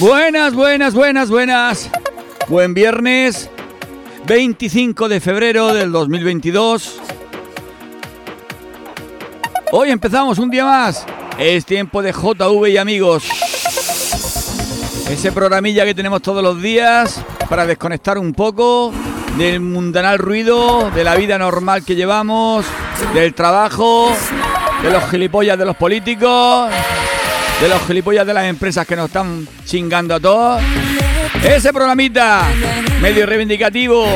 Buenas, buenas, buenas, buenas. Buen viernes, 25 de febrero del 2022. Hoy empezamos un día más. Es tiempo de JV y amigos. Ese programilla que tenemos todos los días para desconectar un poco del mundanal ruido, de la vida normal que llevamos, del trabajo, de los gilipollas de los políticos, de los gilipollas de las empresas que nos están chingando a todos. Ese programita medio reivindicativo,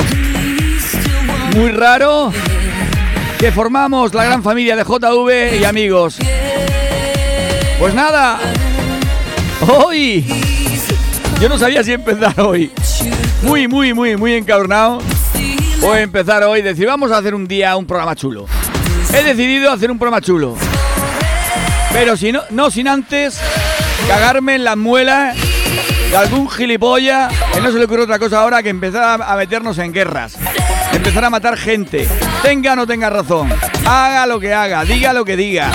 muy raro, que formamos la gran familia de JV y amigos. Pues nada, hoy yo no sabía si empezar hoy. Muy, muy, muy, muy encarnado. O empezar hoy, decir, vamos a hacer un día un programa chulo. He decidido hacer un programa chulo. Pero si no, no sin antes cagarme en las muelas de algún gilipollas que no se le ocurre otra cosa ahora que empezar a meternos en guerras. Empezar a matar gente. Tenga o no tenga razón. Haga lo que haga, diga lo que diga.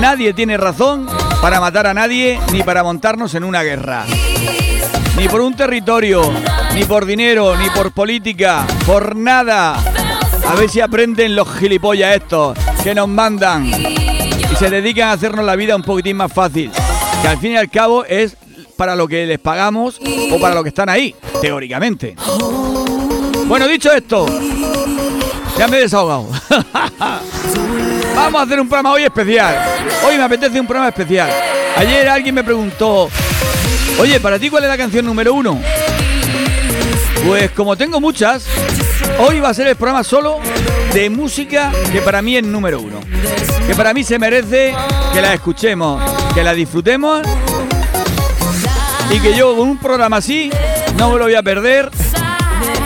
Nadie tiene razón para matar a nadie ni para montarnos en una guerra. Ni por un territorio, ni por dinero, ni por política, por nada. A ver si aprenden los gilipollas estos que nos mandan se dedican a hacernos la vida un poquitín más fácil. Que al fin y al cabo es para lo que les pagamos o para lo que están ahí, teóricamente. Bueno, dicho esto, ya me he desahogado. Vamos a hacer un programa hoy especial. Hoy me apetece un programa especial. Ayer alguien me preguntó, oye, ¿para ti cuál es la canción número uno? Pues como tengo muchas, hoy va a ser el programa solo de música que para mí es número uno. Que para mí se merece que la escuchemos, que la disfrutemos y que yo con un programa así no me lo voy a perder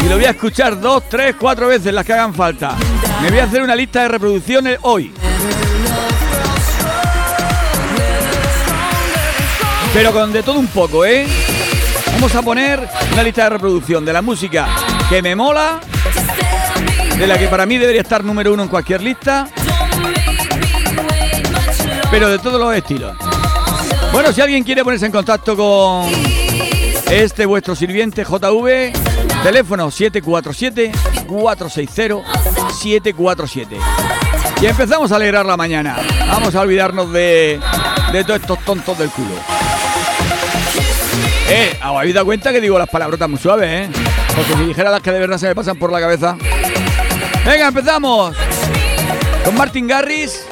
y lo voy a escuchar dos, tres, cuatro veces las que hagan falta. Me voy a hacer una lista de reproducciones hoy. Pero con de todo un poco, ¿eh? Vamos a poner una lista de reproducción de la música que me mola, de la que para mí debería estar número uno en cualquier lista, pero de todos los estilos. Bueno, si alguien quiere ponerse en contacto con este vuestro sirviente JV, teléfono 747-460-747. Y empezamos a alegrar la mañana. Vamos a olvidarnos de, de todos estos tontos del culo. Eh, ¿os habéis dado cuenta que digo las palabrotas muy suaves, eh? Porque si dijera las que de verdad se me pasan por la cabeza. Venga, empezamos. Con Martin Garris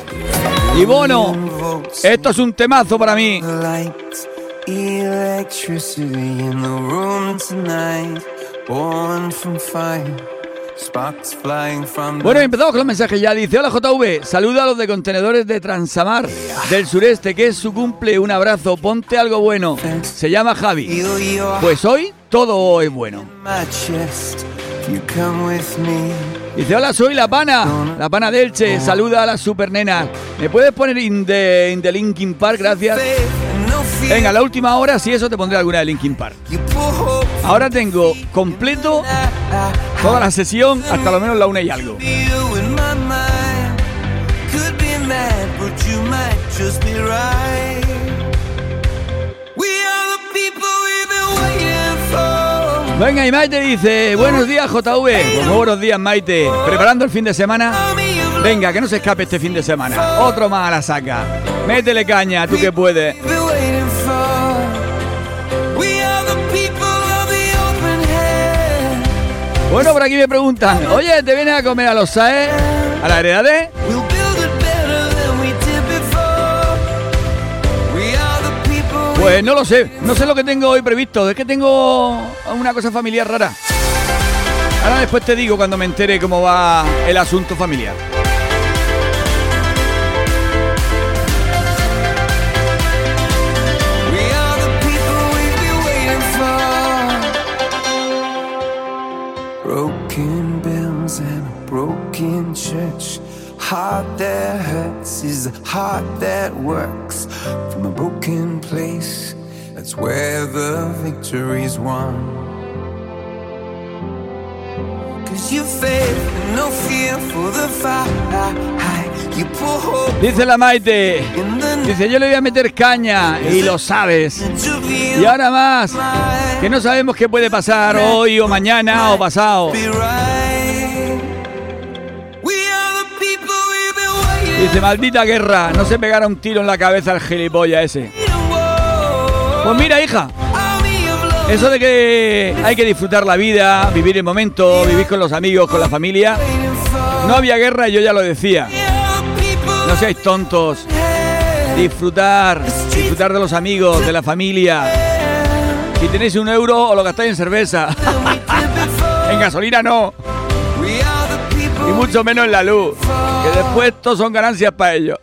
y Bono. Esto es un temazo para mí. Bueno, empezamos con los mensajes ya. Dice, hola JV, saluda a los de contenedores de Transamar del sureste, que es su cumple. Un abrazo, ponte algo bueno. Se llama Javi. Pues hoy todo es bueno. Dice, hola, soy la pana, la pana Delche, saluda a las super nenas. ¿Me puedes poner in the, in the Linkin Park? Gracias. Venga, la última hora, si eso te pondré alguna de Linkin Park. Ahora tengo completo toda la sesión hasta lo menos la una y algo. Venga, y Maite dice, buenos días JV. Pues muy buenos días Maite. ¿Preparando el fin de semana? Venga, que no se escape este fin de semana. Otro más a la saca. Métele caña, tú que puedes. Bueno, por aquí me preguntan, oye, ¿te vienes a comer a los SAE? ¿A la heredad? Pues no lo sé, no sé lo que tengo hoy previsto, es que tengo una cosa familiar rara. Ahora después te digo cuando me entere cómo va el asunto familiar. Broken bells and a broken church. Heart that hurts is a heart that works from a broken place. That's where the victory's won. Cause you faith no fear for the fight. Dice la Maite. Dice, yo le voy a meter caña y lo sabes. Y ahora más, que no sabemos qué puede pasar hoy o mañana o pasado. Dice, maldita guerra, no se pegara un tiro en la cabeza al gilipollas ese. Pues mira, hija, eso de que hay que disfrutar la vida, vivir el momento, vivir con los amigos, con la familia. No había guerra yo ya lo decía. No seáis tontos. Disfrutar, disfrutar de los amigos, de la familia. Si tenéis un euro, o lo gastáis en cerveza. en gasolina no. Mucho menos en la luz. Que después todos son ganancias para ellos.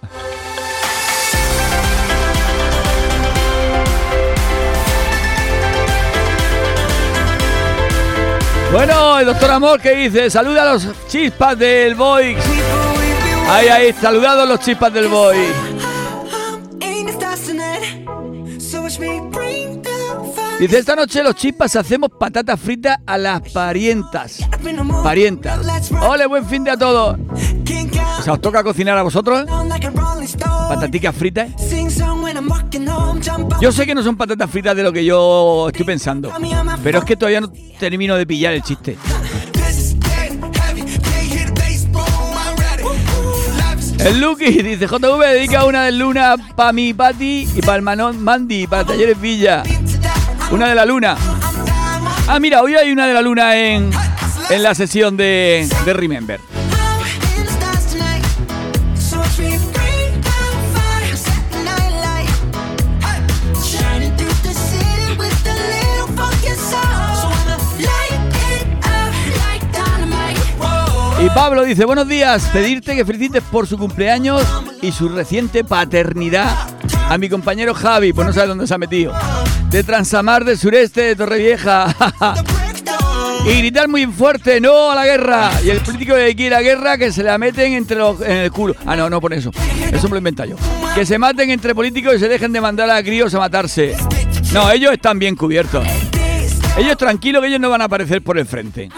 Bueno, el doctor Amor que dice, saluda a los chispas del boy. Ahí, ahí, saludados los chispas del boy. Dice, esta noche los chispas hacemos patatas fritas a las parientas. Parientas. Ole, buen fin de a todos. O sea, ¿os toca cocinar a vosotros? ¿Pataticas fritas? Yo sé que no son patatas fritas de lo que yo estoy pensando, pero es que todavía no termino de pillar el chiste. El Lucky dice, JV dedica una de luna para mi Pati y para el Manón Mandy, para Talleres Villa. Una de la luna. Ah, mira, hoy hay una de la luna en, en la sesión de, de Remember. Y Pablo dice, buenos días, pedirte que felicites por su cumpleaños y su reciente paternidad a mi compañero Javi, pues no sabe dónde se ha metido, de Transamar del sureste de Torrevieja. y gritar muy fuerte, no a la guerra. Y el político de aquí la guerra que se la meten entre los, en el culo. Ah, no, no pone eso. Eso me lo invento yo. Que se maten entre políticos y se dejen de mandar a críos a matarse. No, ellos están bien cubiertos. Ellos tranquilos que ellos no van a aparecer por el frente.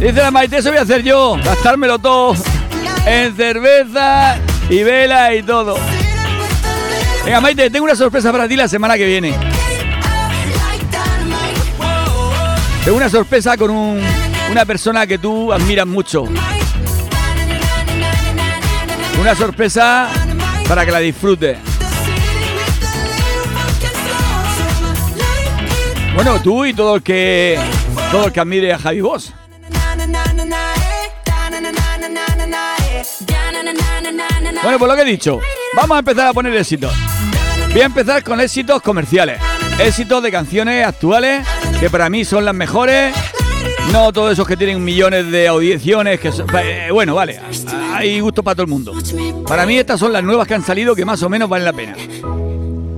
Dice la Maite, eso voy a hacer yo, gastármelo todo en cerveza y vela y todo. Venga, Maite, tengo una sorpresa para ti la semana que viene. Tengo una sorpresa con una persona que tú admiras mucho. Una sorpresa para que la disfrutes. Bueno, tú y todo el que todo el que admire a Javi Boss. Bueno, pues lo que he dicho, vamos a empezar a poner éxitos. Voy a empezar con éxitos comerciales, éxitos de canciones actuales que para mí son las mejores. No todos esos que tienen millones de audiciones, que eh, bueno, vale, hay gusto para todo el mundo. Para mí estas son las nuevas que han salido que más o menos valen la pena.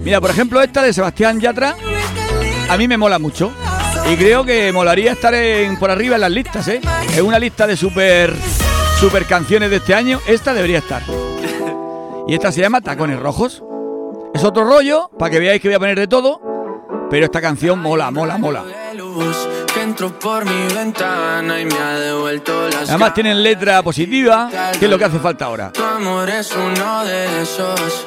Mira, por ejemplo, esta de Sebastián Yatra, a mí me mola mucho. Y creo que molaría estar por arriba en las listas, ¿eh? En una lista de super, super canciones de este año, esta debería estar. Y esta se llama Tacones Rojos. Es otro rollo, para que veáis que voy a poner de todo, pero esta canción mola, mola, mola. Además tienen letra positiva, que es lo que hace falta ahora. Tu amor es uno de esos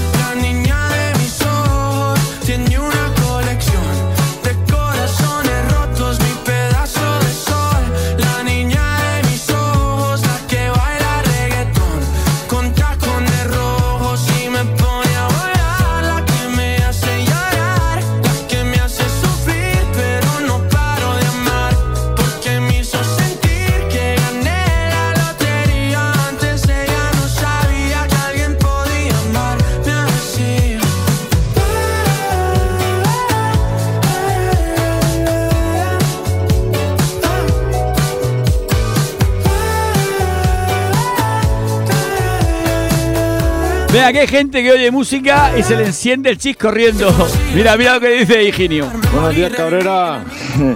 Vea que hay gente que oye música y se le enciende el chis corriendo. Mira, mira lo que dice Higinio. Buenos días, Cabrera.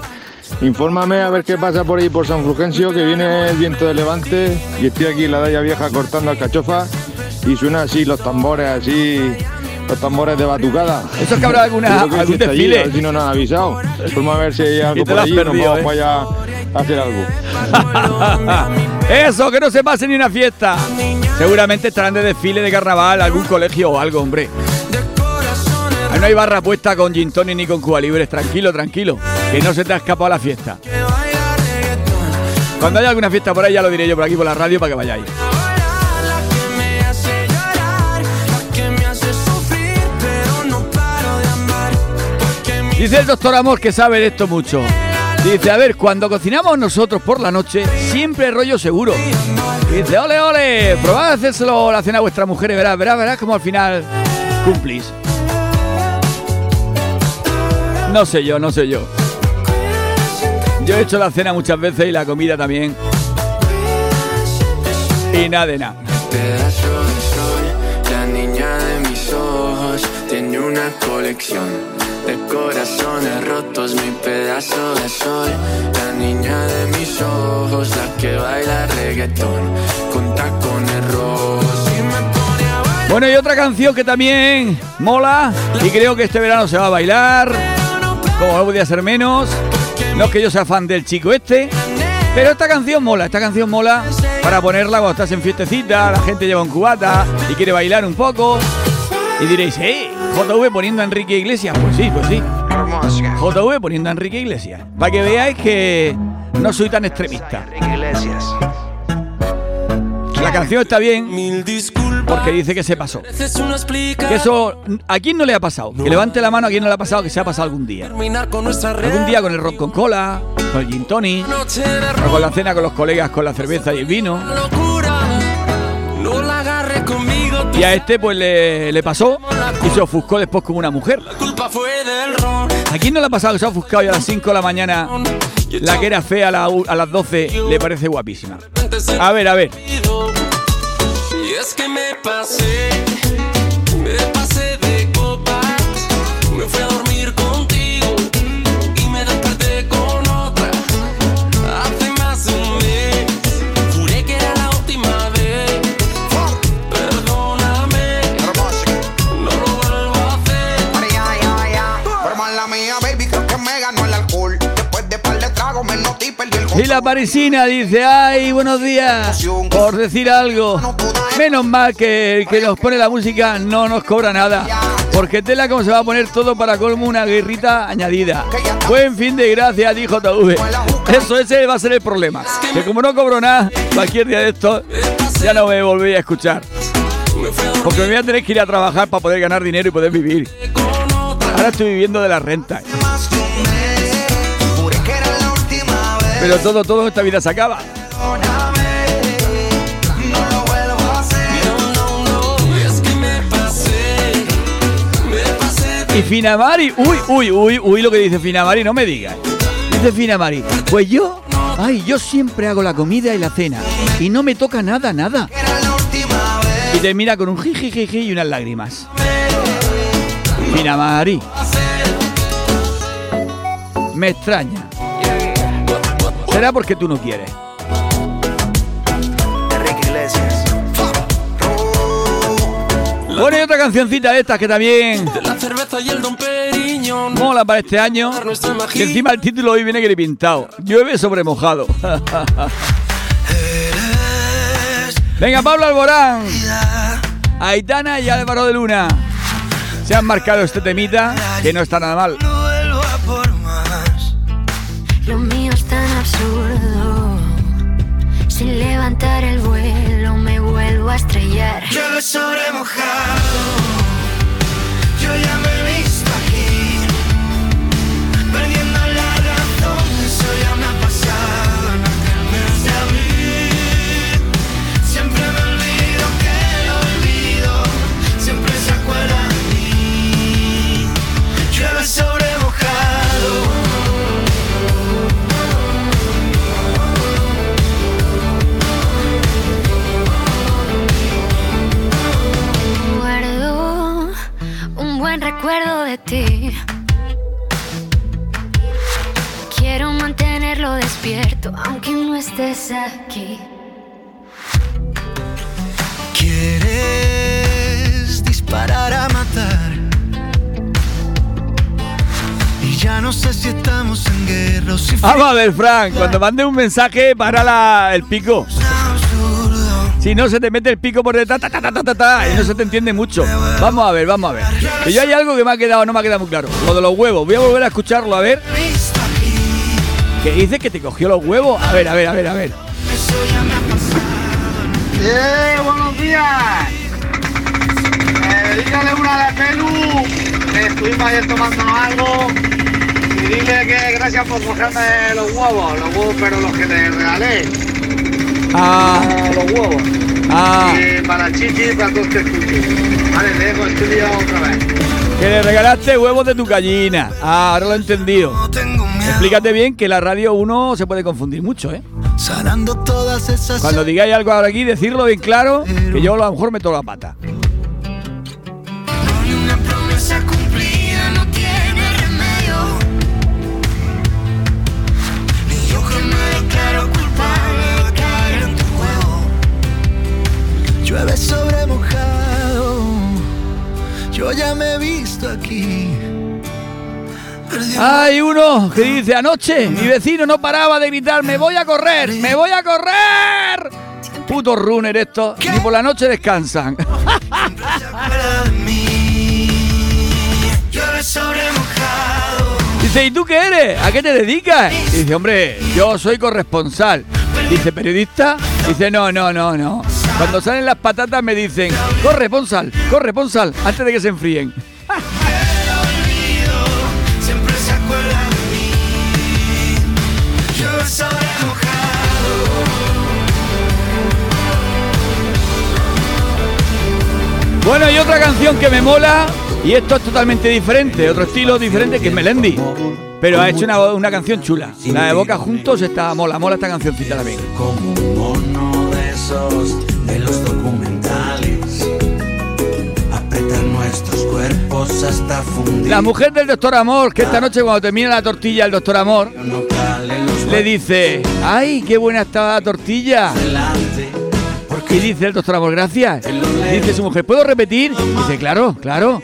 Infórmame a ver qué pasa por ahí por San Fulgencio, que viene el viento de levante y estoy aquí en la Daya Vieja cortando alcachofas y suena así los tambores, así, los tambores de batucada. Eso es que habrá alguna, algún está allí, desfile. a ver si no nos han avisado. Vamos a ver si hay algo por allí y nos perdido, vamos ¿eh? para allá hacer algo. Eso, que no se pase ni una fiesta. Seguramente estarán de desfile de carnaval, algún colegio o algo, hombre. Ahí no hay barra puesta con gin tonic ni con Cuba Libres. Tranquilo, tranquilo. Que no se te ha escapado la fiesta. Cuando haya alguna fiesta por ahí ya lo diré yo por aquí por la radio para que vayáis. Dice el doctor Amor que sabe de esto mucho. Dice, a ver, cuando cocinamos nosotros por la noche, siempre rollo seguro. Dice, ole, ole, probad a hacérselo la cena a vuestra mujer y verás, verás, verás como al final cumplís. No sé yo, no sé yo. Yo he hecho la cena muchas veces y la comida también. Y nada de nada. pedazo de la niña de mis ojos tiene una colección corazones rotos, mi pedazo de sol, la niña de mis ojos, la que baila reggaetón con tacones rojos. Bueno, y otra canción que también mola y creo que este verano se va a bailar, como no podía ser menos. No es que yo sea fan del chico este, pero esta canción mola, esta canción mola para ponerla cuando estás en fiestecita, la gente lleva un cubata y quiere bailar un poco. Y diréis, ¿eh? JV poniendo a Enrique Iglesias. Pues sí, pues sí. JV poniendo a Enrique Iglesias. Para que veáis que no soy tan extremista. La canción está bien Mil disculpas. porque dice que se pasó. Que eso, ¿a quién no le ha pasado? Que levante la mano a quién no le ha pasado que se ha pasado algún día. Algún día con el rock con cola, con el gin tonic, o con la cena con los colegas con la cerveza y el vino. No la agarres conmigo. Y a este pues le, le pasó y se ofuscó después como una mujer. La culpa fue del. ¿A quién no le ha pasado que se ha ofuscado y a las 5 de la mañana la que era fea a, la u- a las 12 le parece guapísima? A ver, a ver. Y es que me pasé, me pasé y la parisina dice, ay, buenos días, por decir algo. Menos mal que el que nos pone la música no nos cobra nada. Porque tela como se va a poner todo para colmo una guerrita añadida. Buen fin de gracias, dijo JV. Eso ese va a ser el problema. Que como no cobro nada, cualquier día de estos ya no me volvéis a escuchar. Porque me voy a tener que ir a trabajar para poder ganar dinero y poder vivir. Ahora estoy viviendo de la renta. Pero todo, todo esta vida se acaba. Y Finamari, uy, uy, uy, uy, lo que dice Finamari, no me digas. Dice Finamari, pues yo, ay, yo siempre hago la comida y la cena. Y no me toca nada, nada. Y termina con un jijijiji y unas lágrimas. Finamari. Me extraña. Será porque tú no quieres. Enrique Iglesias. Bueno, y otra cancioncita de estas que también la cerveza y el don Periñón. mola para este año. Que encima el título hoy viene que le pintado. Llueve sobre mojado. Venga, Pablo Alborán. Aitana y Álvaro de Luna. Se han marcado este temita, que no está nada mal. No vuelvo a por más. Absurdo. Sin levantar el vuelo me vuelvo a estrellar. Llueve sobre mojado. Yo ya me recuerdo de ti. Quiero mantenerlo despierto aunque no estés aquí. Quieres disparar a matar. Y ya no sé si estamos en guerra o si Vamos a ver, Frank, cuando mande un mensaje, para la- el pico. Si no, se te mete el pico por detrás, y no se te entiende mucho. Vamos a ver, vamos a ver. Que yo hay algo que me ha quedado, no me ha quedado muy claro. Lo de los huevos. Voy a volver a escucharlo, a ver. Que dice que te cogió los huevos. A ver, a ver, a ver, a ver. ¡Eh, buenos días! Eh, dígale una de Pelu, que estuvimos ayer tomándonos algo. Y dile que gracias por cogerme los huevos, los huevos, pero los que te regalé. Ah, eh, los huevos. ah. Y para Chichi y para todos que escuchen. Vale, te dejo el tuyo otra vez. Que le regalaste huevos de tu gallina. Ah, ahora lo he entendido. Explícate bien que la radio uno se puede confundir mucho, ¿eh? Sanando todas esas Cuando digáis algo ahora aquí, decirlo bien claro, que yo a lo mejor meto la pata. Llueve sobre mojado. Yo ya me he visto aquí. Hay uno que dice anoche mi vecino no paraba de gritar me voy a correr, me voy a correr. Puto runner esto, ni por la noche descansan. Dice, ¿y tú qué eres? ¿A qué te dedicas? Dice, hombre, yo soy corresponsal. Dice, ¿periodista? Dice, no, no, no, no. Cuando salen las patatas me dicen, corre, pon sal, corre, pon sal, antes de que se enfríen. Bueno, y otra canción que me mola, y esto es totalmente diferente, otro estilo diferente, que es Melendi. Pero ha hecho una, una canción chula. La de Boca Juntos está mola, mola esta cancioncita también. De los documentales. Apretar nuestros cuerpos hasta fundir. La mujer del Doctor Amor, que esta noche cuando termina la tortilla el Doctor Amor, le dice, ¡ay, qué buena estaba la tortilla! Y dice el Doctor Amor, gracias. Dice su mujer, ¿puedo repetir? Dice, claro, claro.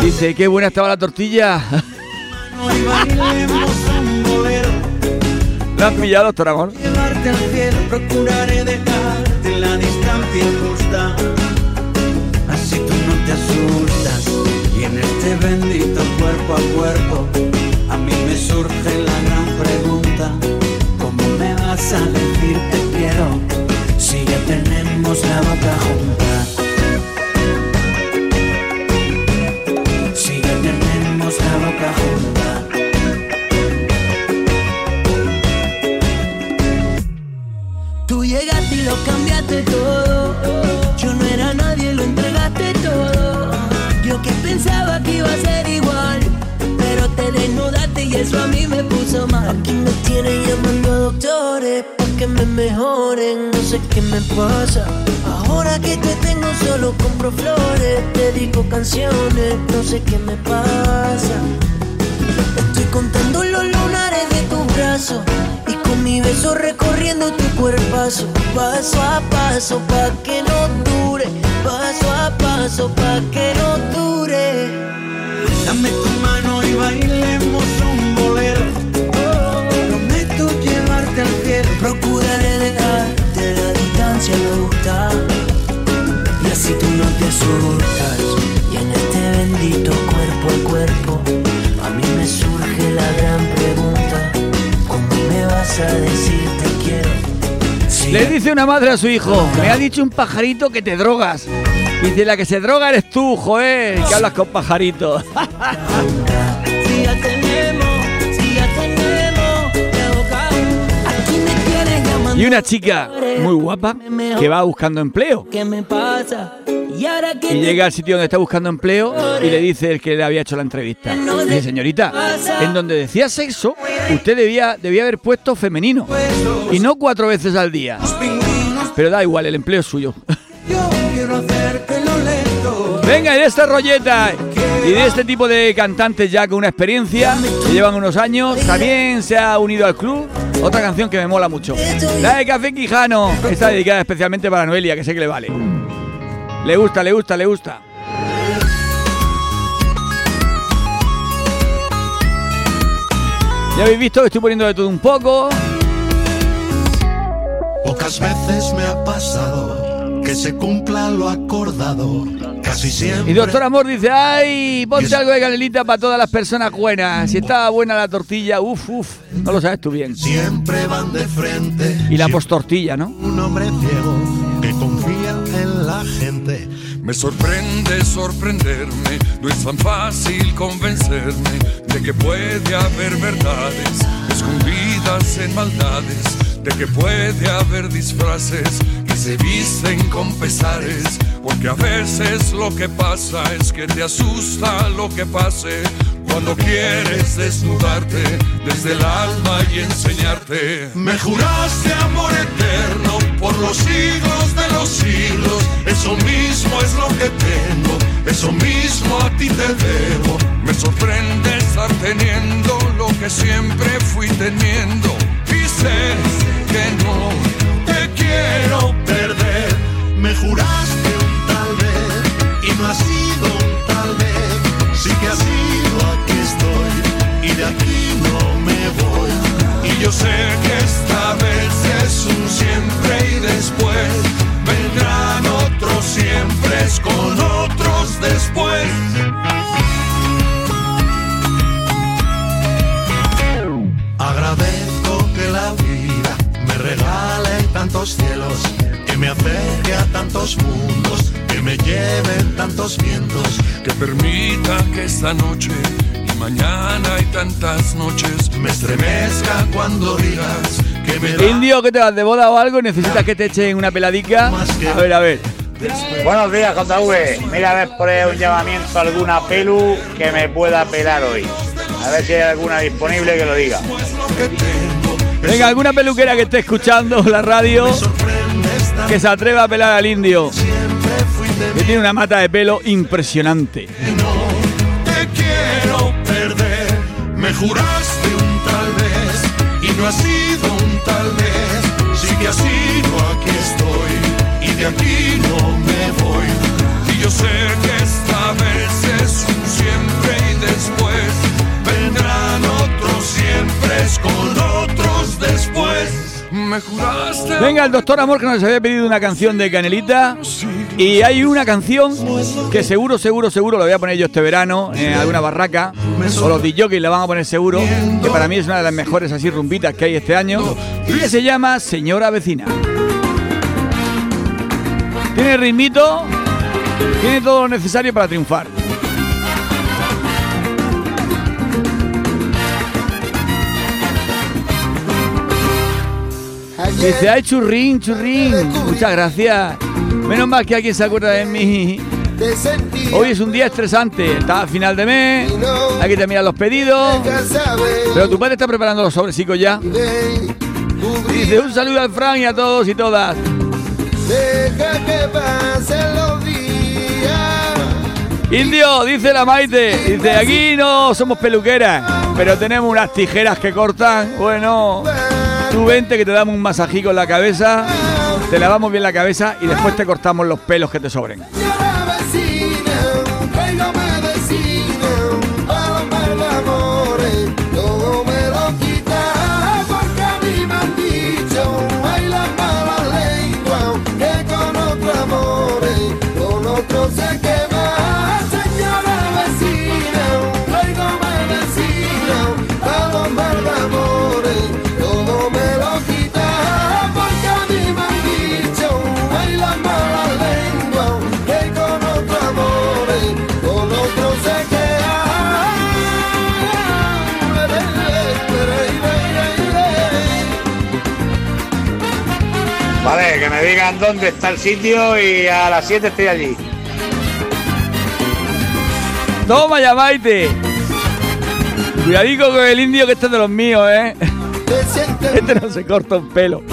Dice, qué buena estaba la tortilla. ¿La has pillado, Doctor Amor? Al cielo, procuraré dejarte la distancia justa. Así tú no te asustas. Y en este bendito cuerpo a cuerpo, a mí me surge la gran pregunta: ¿Cómo me vas a decir te quiero si ya tenemos la boca junta? Te y eso a mí me puso mal. Aquí me tienen llamando a doctores para que me mejoren, no sé qué me pasa. Ahora que te tengo solo compro flores, dedico canciones, no sé qué me pasa. Estoy contando los lunares de tus brazos y con mi beso recorriendo tu cuerpazo, paso a paso pa que no dure, paso a paso pa que no dure. Dame tu mano y bailemos Y en este bendito cuerpo a cuerpo a mí me surge la gran pregunta, ¿cómo me vas a decir te quiero? Si Le dice una madre a su hijo, me ha dicho un pajarito que te drogas. Dice, la que se droga eres tú, joder, que hablas con pajaritos. Y una chica muy guapa que va buscando empleo. Y llega al sitio donde está buscando empleo y le dice el que le había hecho la entrevista. Dice, señorita, en donde decía sexo, usted debía, debía haber puesto femenino. Y no cuatro veces al día. Pero da igual, el empleo es suyo. Venga, de esta rolleta y de este tipo de cantantes ya con una experiencia, que llevan unos años, también se ha unido al club otra canción que me mola mucho. La de Café Quijano. Está dedicada especialmente para Noelia, que sé que le vale. Le gusta, le gusta, le gusta. Ya habéis visto que estoy poniendo de todo un poco. Pocas veces me ha pasado que se cumpla lo acordado Casi siempre. Y doctor Amor dice, ay, ponte algo de canelita para todas las personas buenas. Si estaba buena la tortilla, uff, uff, no lo sabes tú bien. Siempre van de frente. Y la postortilla, ¿no? Un hombre ciego que confía en la gente. Me sorprende sorprenderme, no es tan fácil convencerme de que puede haber verdades escondidas en maldades, de que puede haber disfraces se visten con pesares, porque a veces lo que pasa es que te asusta lo que pase. Cuando quieres desnudarte desde el alma y enseñarte, Me juraste amor eterno por los siglos de los siglos. Eso mismo es lo que tengo, eso mismo a ti te debo. Me sorprende estar teniendo lo que siempre fui teniendo. Sé que no quiero perder. Me juraste un tal vez y no ha sido un tal vez. Sí que ha sido, aquí estoy y de aquí no me voy. Y yo sé que esta vez es un siempre y después vendrán otros siempre con otros después. Tantos cielos, que me acerque a tantos mundos, que me lleven tantos vientos. Que permita que esta noche y mañana y tantas noches Me estremezca cuando digas que me da Indio, que te vas de boda o algo, necesitas que te echen una peladica. A ver, a ver. Buenos días, JV. Mira a ver por ahí un llamamiento a alguna pelu que me pueda pelar hoy. A ver si hay alguna disponible que lo diga. Venga, alguna peluquera que esté escuchando la radio que se atreva a pelar al indio. Que tiene una mata de pelo impresionante. te quiero perder. Me juraste un tal vez y no ha sido un tal vez. Sí que ha sido, aquí estoy y de aquí Venga, el doctor Amor que nos había pedido una canción de Canelita. Y hay una canción que seguro, seguro, seguro lo voy a poner yo este verano en alguna barraca. O los DJs la van a poner seguro. Que para mí es una de las mejores así rumbitas que hay este año. Y que se llama Señora Vecina. Tiene ritmito. Tiene todo lo necesario para triunfar. Dice, ay, churrín, churrín. Muchas gracias. Menos mal que alguien se acuerda de mí. Hoy es un día estresante. Está a final de mes. Hay que terminar los pedidos. Pero tu padre está preparando los sobrecicos ya. Dice, un saludo al Fran y a todos y todas. Deja que pasen los días. Indio, dice la Maite. Dice, aquí no somos peluqueras, pero tenemos unas tijeras que cortan. Bueno, tú vente que te damos un masajico en la cabeza, te lavamos bien la cabeza y después te cortamos los pelos que te sobren. Vale, que me digan dónde está el sitio y a las 7 estoy allí. Toma ya, Maite. Cuidadico con el indio que este es de los míos, ¿eh? Este no se corta un pelo.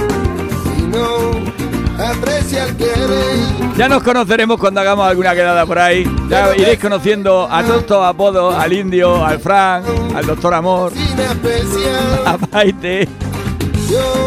Ya nos conoceremos cuando hagamos alguna quedada por ahí. Ya iréis conociendo a todos estos apodos, al indio, al Fran, al doctor Amor, a Maite.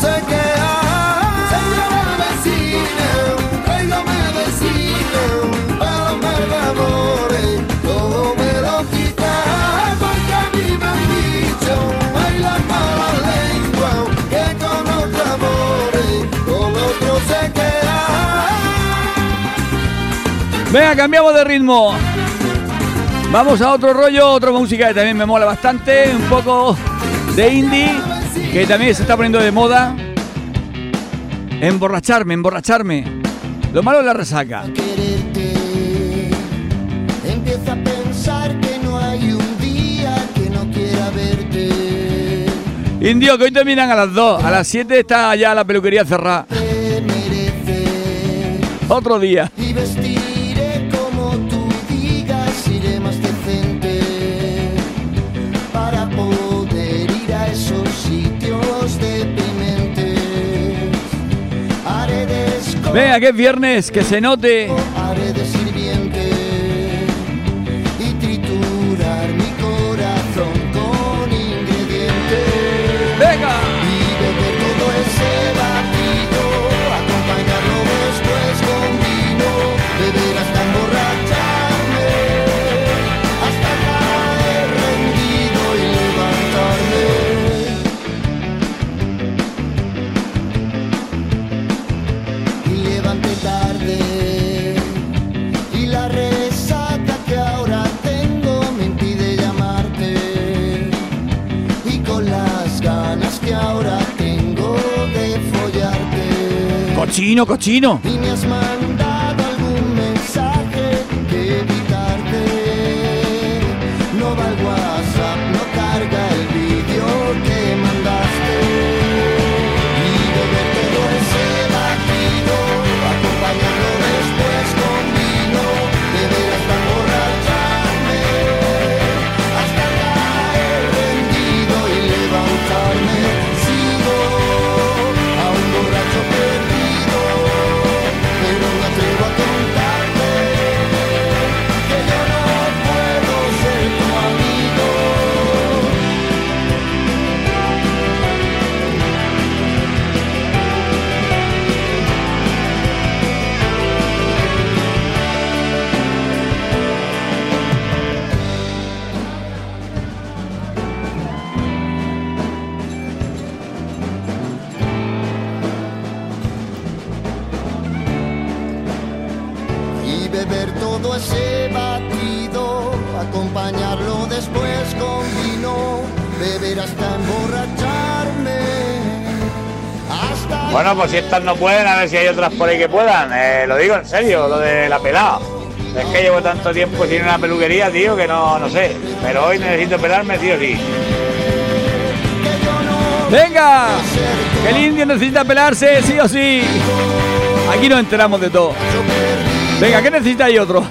se queda. Señora vecina, tráigame vecina, para me de amores, todo me lo quita, porque a mí me han dicho, hay las malas lenguas que con otro amor, eh, con otro se queda. Venga, cambiamos de ritmo. Vamos a otro rollo, otra música que también me mola bastante, un poco de indie, que también se está poniendo de moda. Emborracharme, emborracharme. Lo malo es la resaca. quererte. Empieza a pensar que no hay un día que no quiera verte. Indio, que hoy terminan a las 2. A las 7 está ya la peluquería cerrada. Otro día. y Venga, que es viernes, que se note. Cochino, cochino. Bueno, pues si estas no pueden, a ver si hay otras por ahí que puedan. Eh, lo digo en serio, lo de la pelada. Es que llevo tanto tiempo sin una peluquería, tío, que no, no sé. Pero hoy necesito pelarme, tío, sí. Venga. Que el indio necesita pelarse, sí o sí. Aquí nos enteramos de todo. Venga, ¿qué necesita ahí otro?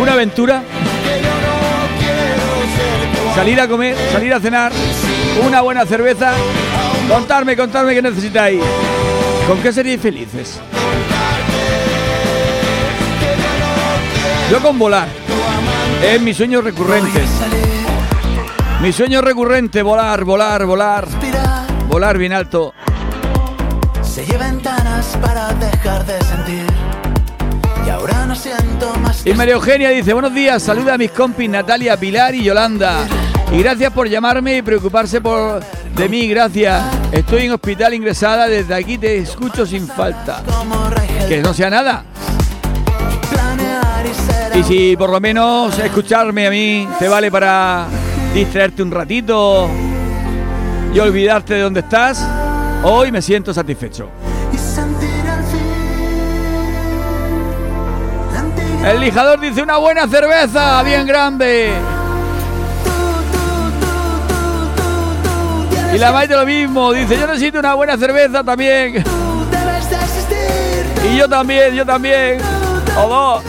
Una aventura. Salir a comer, salir a cenar, una buena cerveza. Contarme, contarme qué necesitáis. ¿Con qué seríais felices? Yo con volar. Es mi sueño recurrente. Mi sueño recurrente, volar, volar, volar. Volar bien alto. Se lleva ventanas para dejar de sentir. Y ahora no siento más. Y María Eugenia dice, buenos días, saluda a mis compis Natalia, Pilar y Yolanda. Y gracias por llamarme y preocuparse por de mí, gracias. Estoy en hospital ingresada, desde aquí te escucho sin falta. Que no sea nada. Y si por lo menos escucharme a mí te vale para distraerte un ratito y olvidarte de dónde estás, hoy me siento satisfecho. El lijador dice una buena cerveza, bien grande. Y la Maite lo mismo, dice yo necesito una buena cerveza también. Debes de existir. Y yo también, yo también. O dos.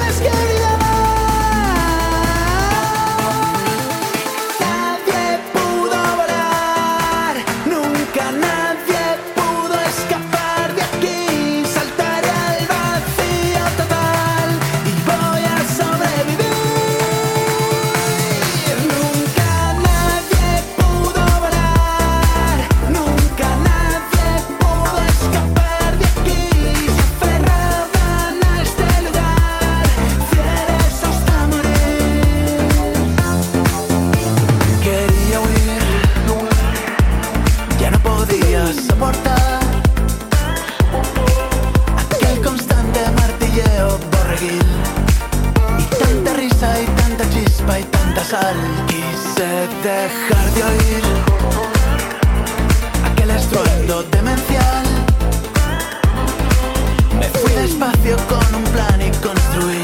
Dejar de oír aquel estruendo demencial. Me fui despacio con un plan y construí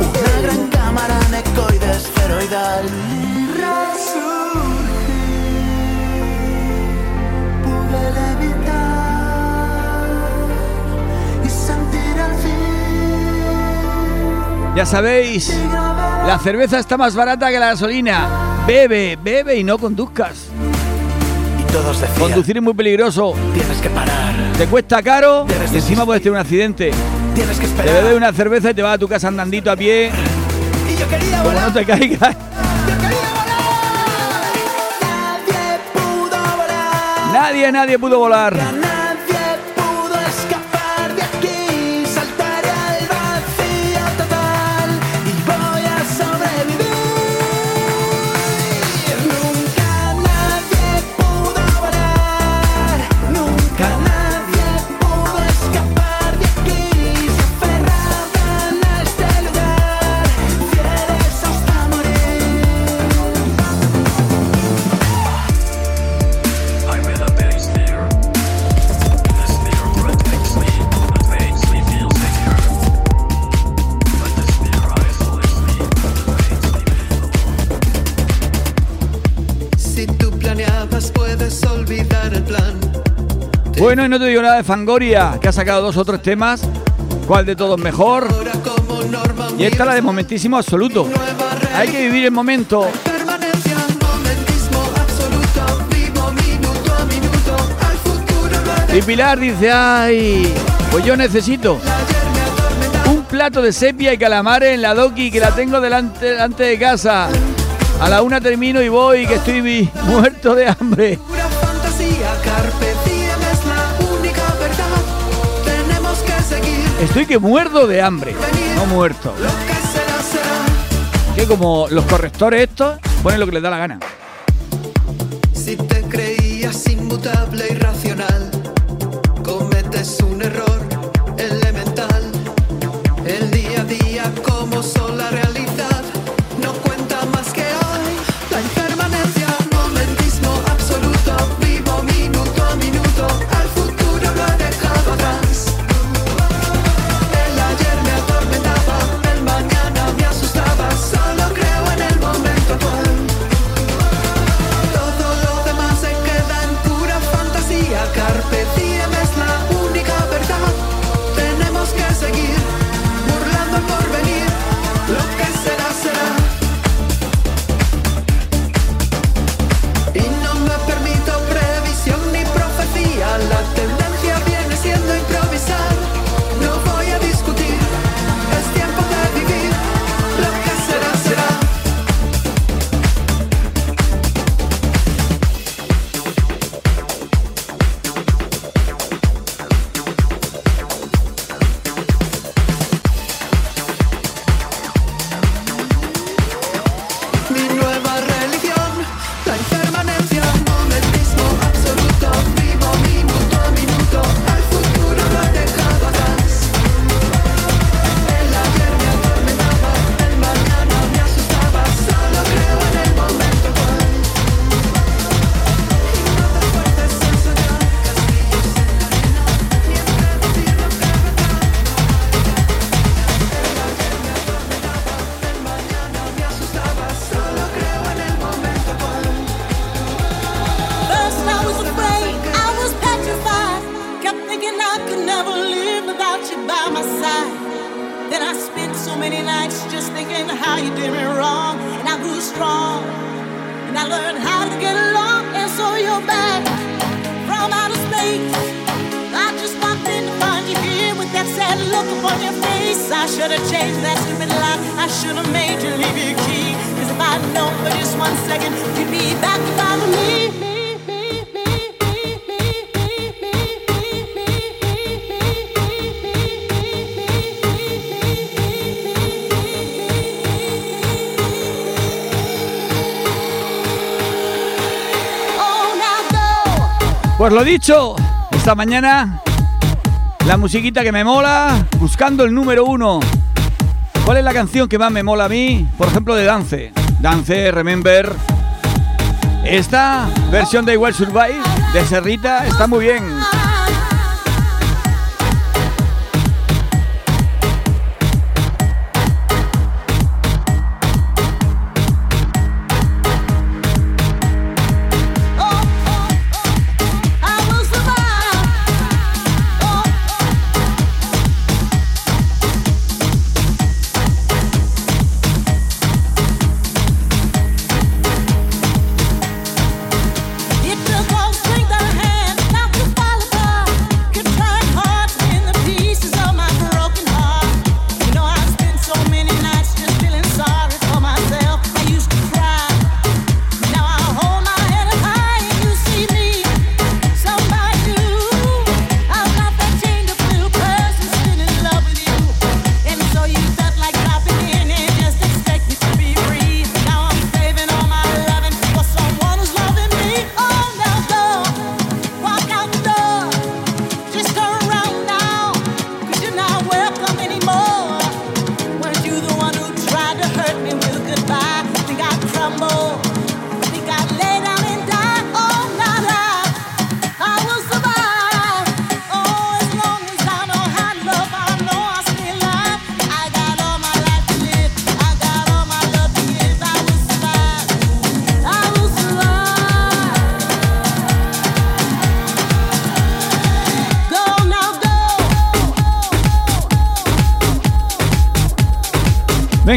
una gran cámara necoide esferoidal. Resurgí, pude levitar y sentir al fin. Ya sabéis, la cerveza está más barata que la gasolina. Bebe, bebe y no conduzcas. Y todos decían, Conducir es muy peligroso. tienes que parar, Te cuesta caro y encima puedes tener un accidente. tienes que Te esperar. bebes una cerveza y te vas a tu casa andandito a pie. Y yo quería Como volar, no te caigas. yo quería volar. Nadie pudo volar. Nadie, nadie pudo volar. Bueno, y no te digo nada de Fangoria, que ha sacado dos o tres temas. ¿Cuál de todos mejor? Y esta la de momentísimo absoluto. Hay que vivir el momento. Y Pilar dice, ay, pues yo necesito un plato de sepia y calamares en la doki que la tengo delante, delante de casa. A la una termino y voy, que estoy muerto de hambre. Estoy que muerdo de hambre. No muerto. Que como los correctores estos ponen lo que les da la gana. Si te creías inmutable y dicho, esta mañana la musiquita que me mola, buscando el número uno ¿Cuál es la canción que más me mola a mí? Por ejemplo, de Dance. Dance, Remember. Esta versión de Igual Survive de Serrita está muy bien.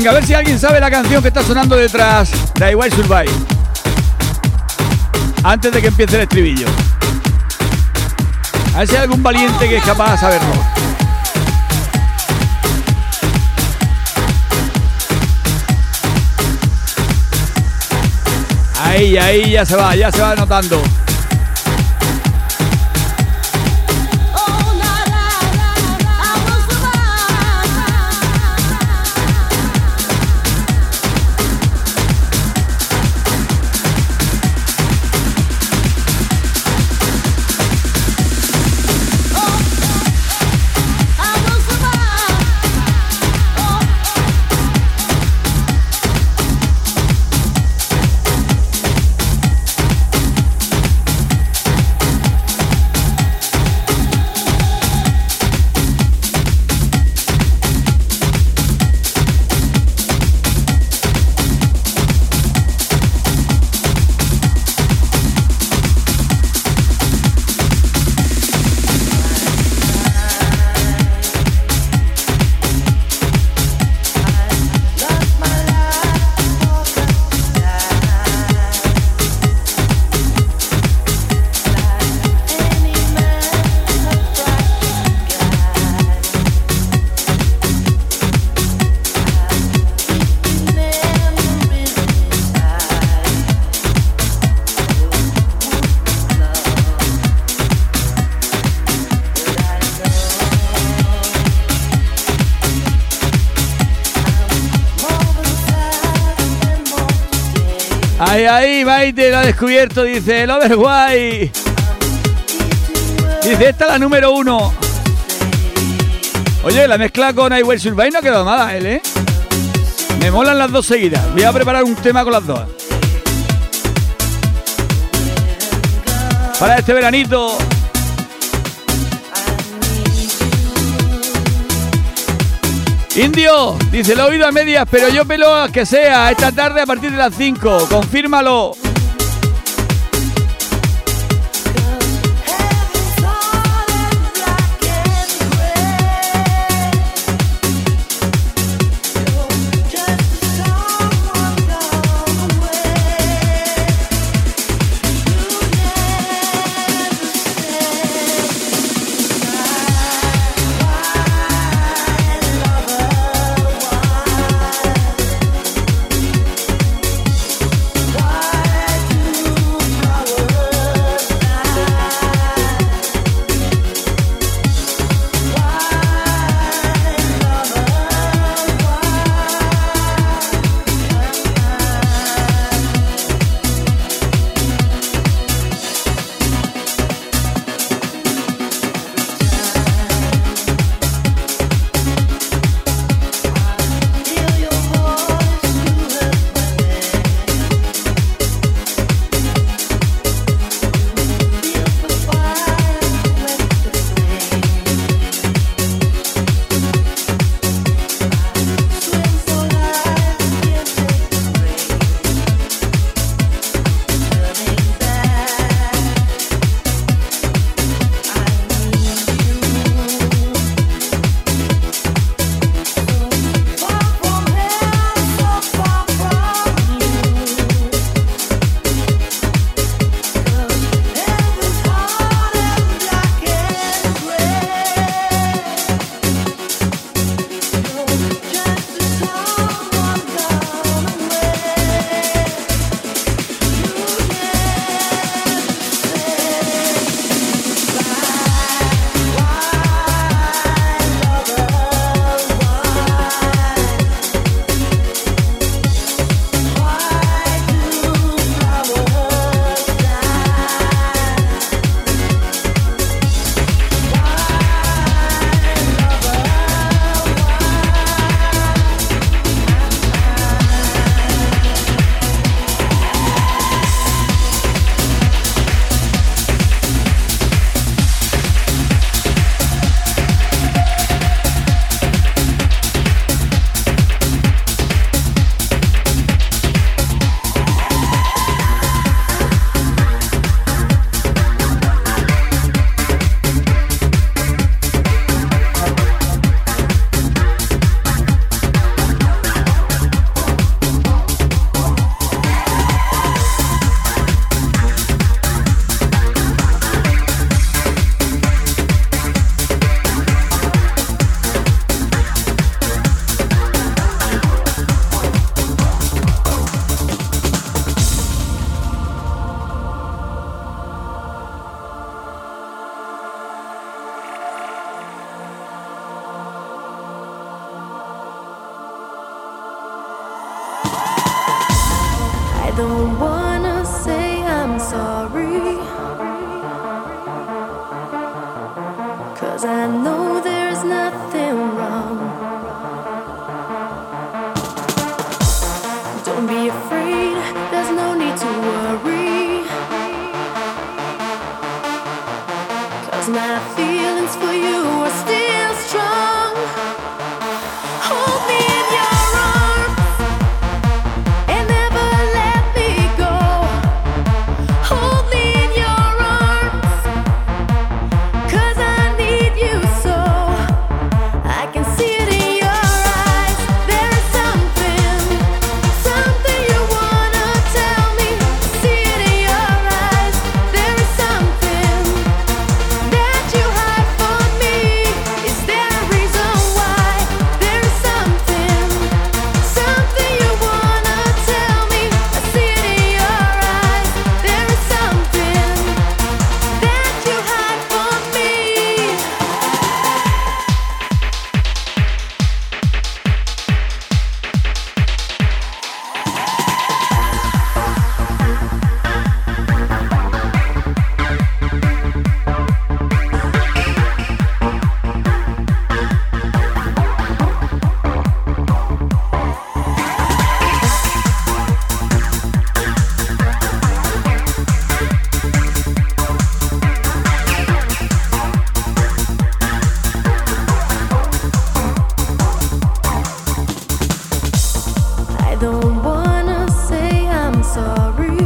A ver si alguien sabe la canción que está sonando detrás de Igual Survive. Antes de que empiece el estribillo. A ver si hay algún valiente que es capaz de saberlo. Ahí, ahí ya se va, ya se va notando. Ahí, ahí, Maite lo ha descubierto, dice el Overway. Dice, esta es la número uno. Oye, la mezcla con I Will Survive no ha quedado mala, él, ¿eh? Me molan las dos seguidas. Voy a preparar un tema con las dos. Para este veranito. Indio, dice, he oído a medias, pero yo pelo que sea esta tarde a partir de las 5. Confírmalo. sorry.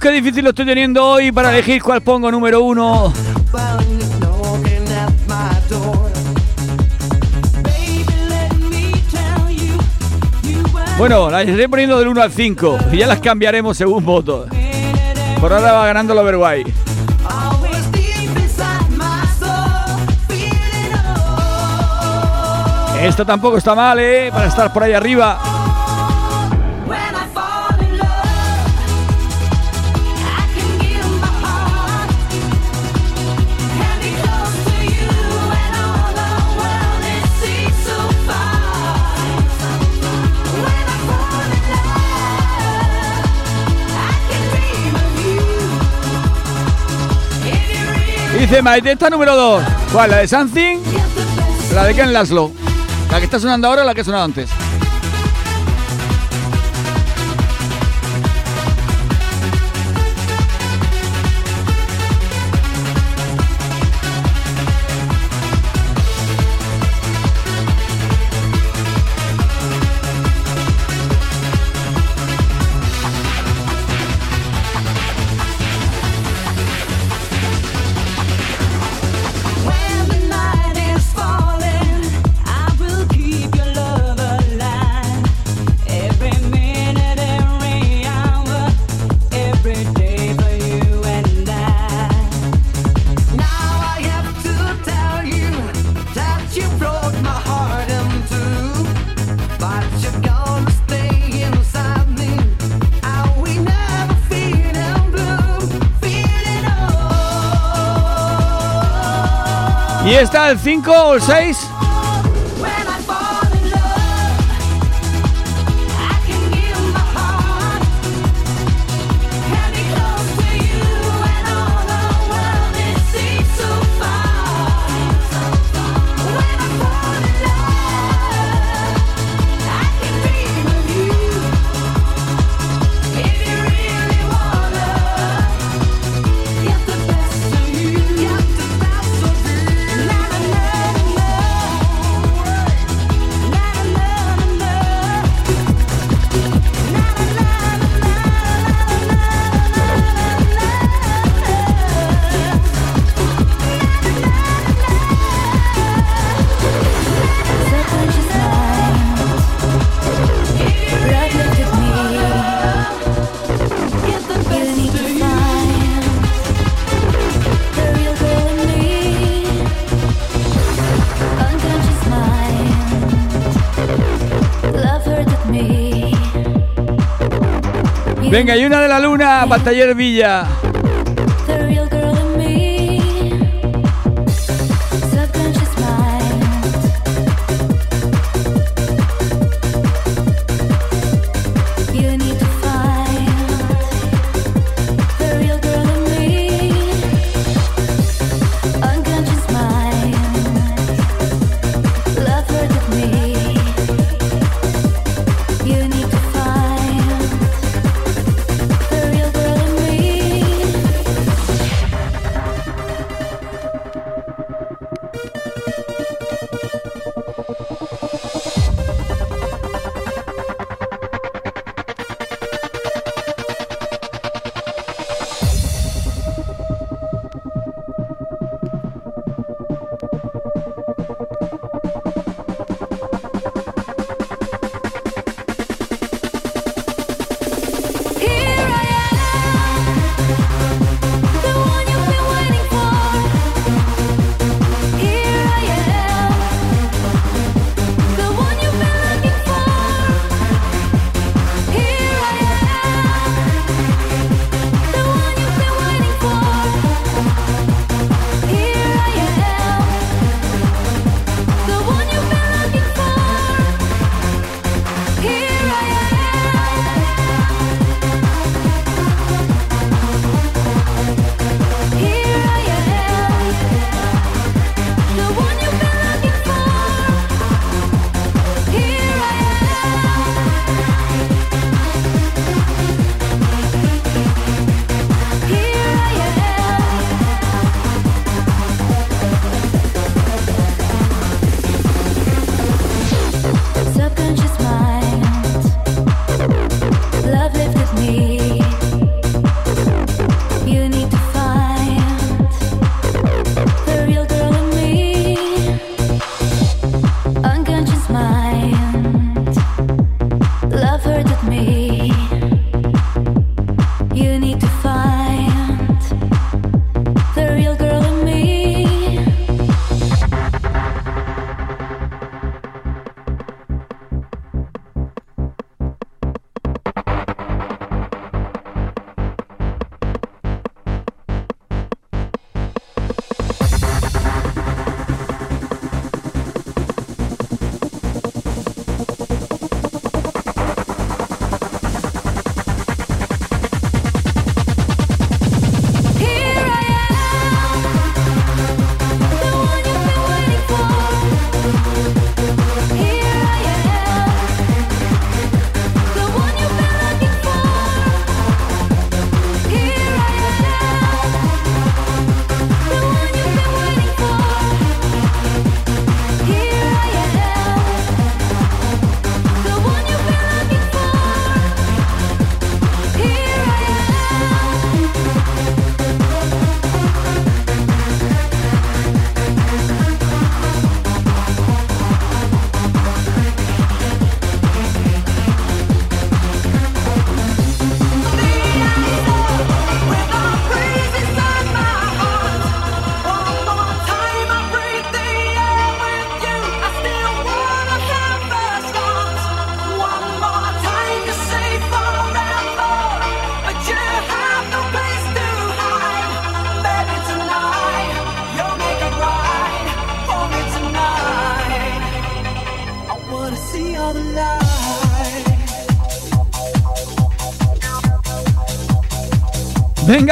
Qué difícil lo estoy teniendo hoy para elegir cuál pongo número uno. Bueno, las iré poniendo del 1 al 5 y ya las cambiaremos según voto. Por ahora va ganando la Overway. Esto tampoco está mal, ¿eh? Para estar por ahí arriba. Dice Maitesta número 2. ¿Cuál? ¿La de Something? ¿La de Ken Laszlo? ¿La que está sonando ahora o la que ha sonado antes? Y está el 5 o el 6 Venga, y una de la luna para Taller Villa.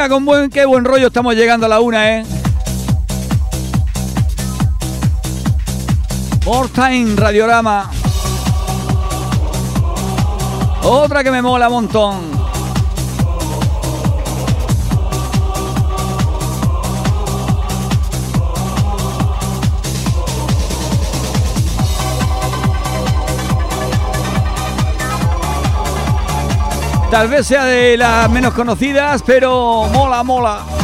Con buen, qué buen rollo estamos llegando a la una, ¿eh? More Time, Radiorama. Otra que me mola un montón. Tal vez sea de las menos conocidas, pero mola, mola.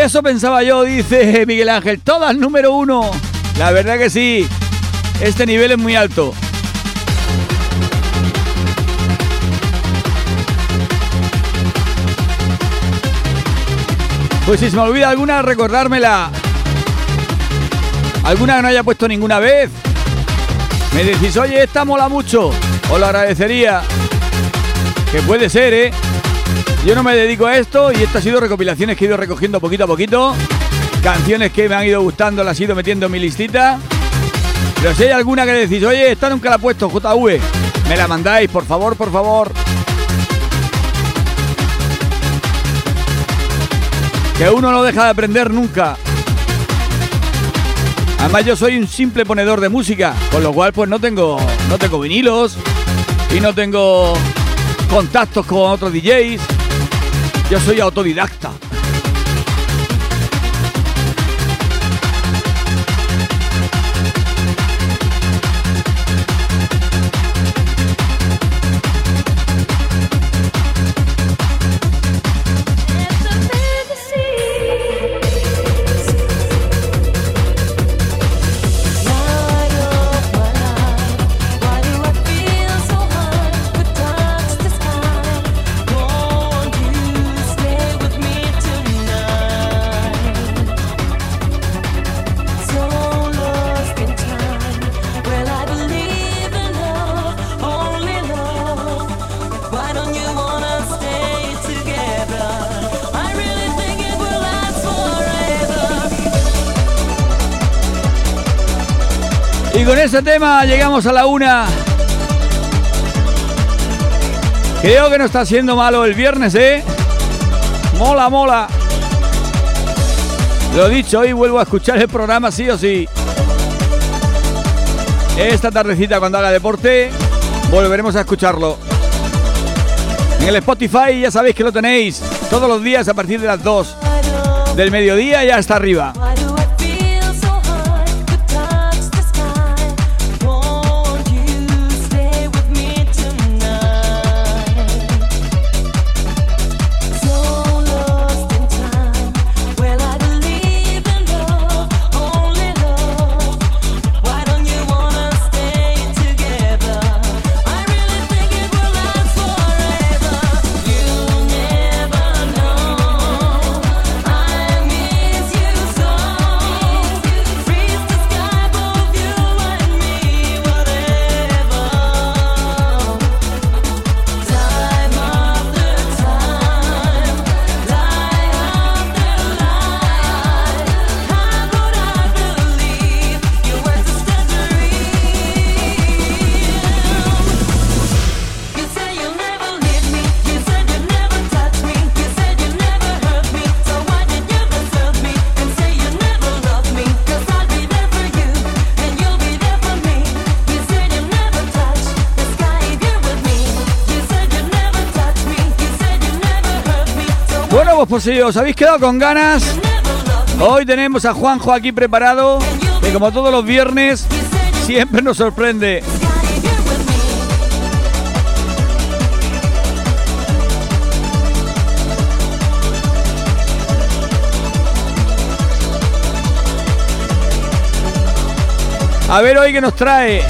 Eso pensaba yo, dice Miguel Ángel. Todas número uno. La verdad que sí. Este nivel es muy alto. Pues si se me olvida alguna, recordármela. Alguna que no haya puesto ninguna vez. Me decís, oye, esta mola mucho. Os lo agradecería. Que puede ser, ¿eh? Yo no me dedico a esto y esto ha sido recopilaciones que he ido recogiendo poquito a poquito. Canciones que me han ido gustando, las he ido metiendo en mi listita. Pero si hay alguna que decís, oye, esta nunca la he puesto, JV, me la mandáis, por favor, por favor. Que uno no deja de aprender nunca. Además yo soy un simple ponedor de música, con lo cual pues no tengo, no tengo vinilos y no tengo contactos con otros DJs. Yo soy autodidacta. Ese tema llegamos a la una. Creo que no está siendo malo el viernes, ¿eh? Mola, mola. Lo dicho, hoy vuelvo a escuchar el programa sí o sí. Esta tardecita cuando haga deporte, volveremos a escucharlo. En el Spotify ya sabéis que lo tenéis todos los días a partir de las 2 del mediodía ya está arriba. Por si os habéis quedado con ganas, hoy tenemos a Juanjo aquí preparado, que como todos los viernes, siempre nos sorprende. A ver hoy qué nos trae.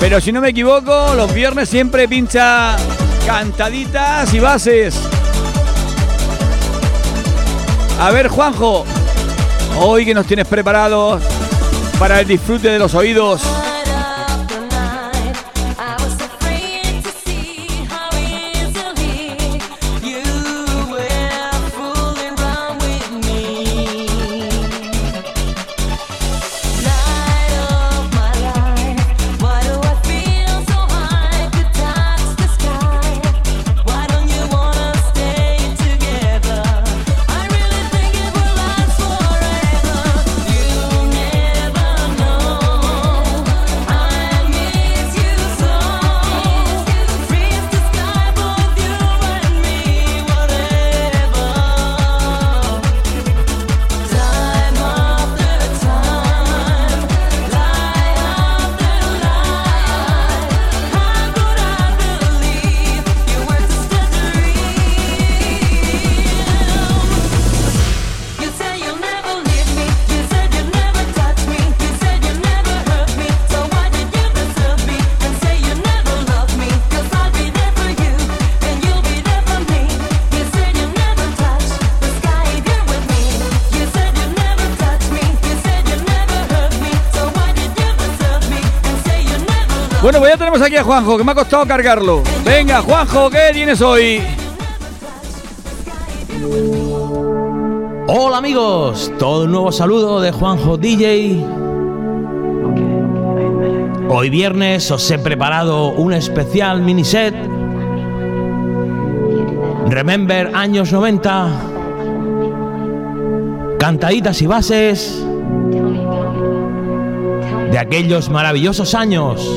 Pero si no me equivoco, los viernes siempre pincha cantaditas y bases. A ver, Juanjo, hoy que nos tienes preparados para el disfrute de los oídos. aquí a Juanjo, que me ha costado cargarlo. Venga, Juanjo, ¿qué tienes hoy? Hola amigos, todo un nuevo saludo de Juanjo DJ. Hoy viernes os he preparado un especial miniset. Remember años 90. Cantaditas y bases de aquellos maravillosos años.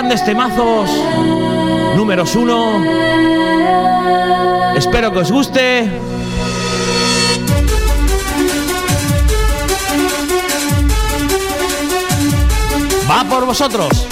grandes temazos, números uno. Espero que os guste. Va por vosotros.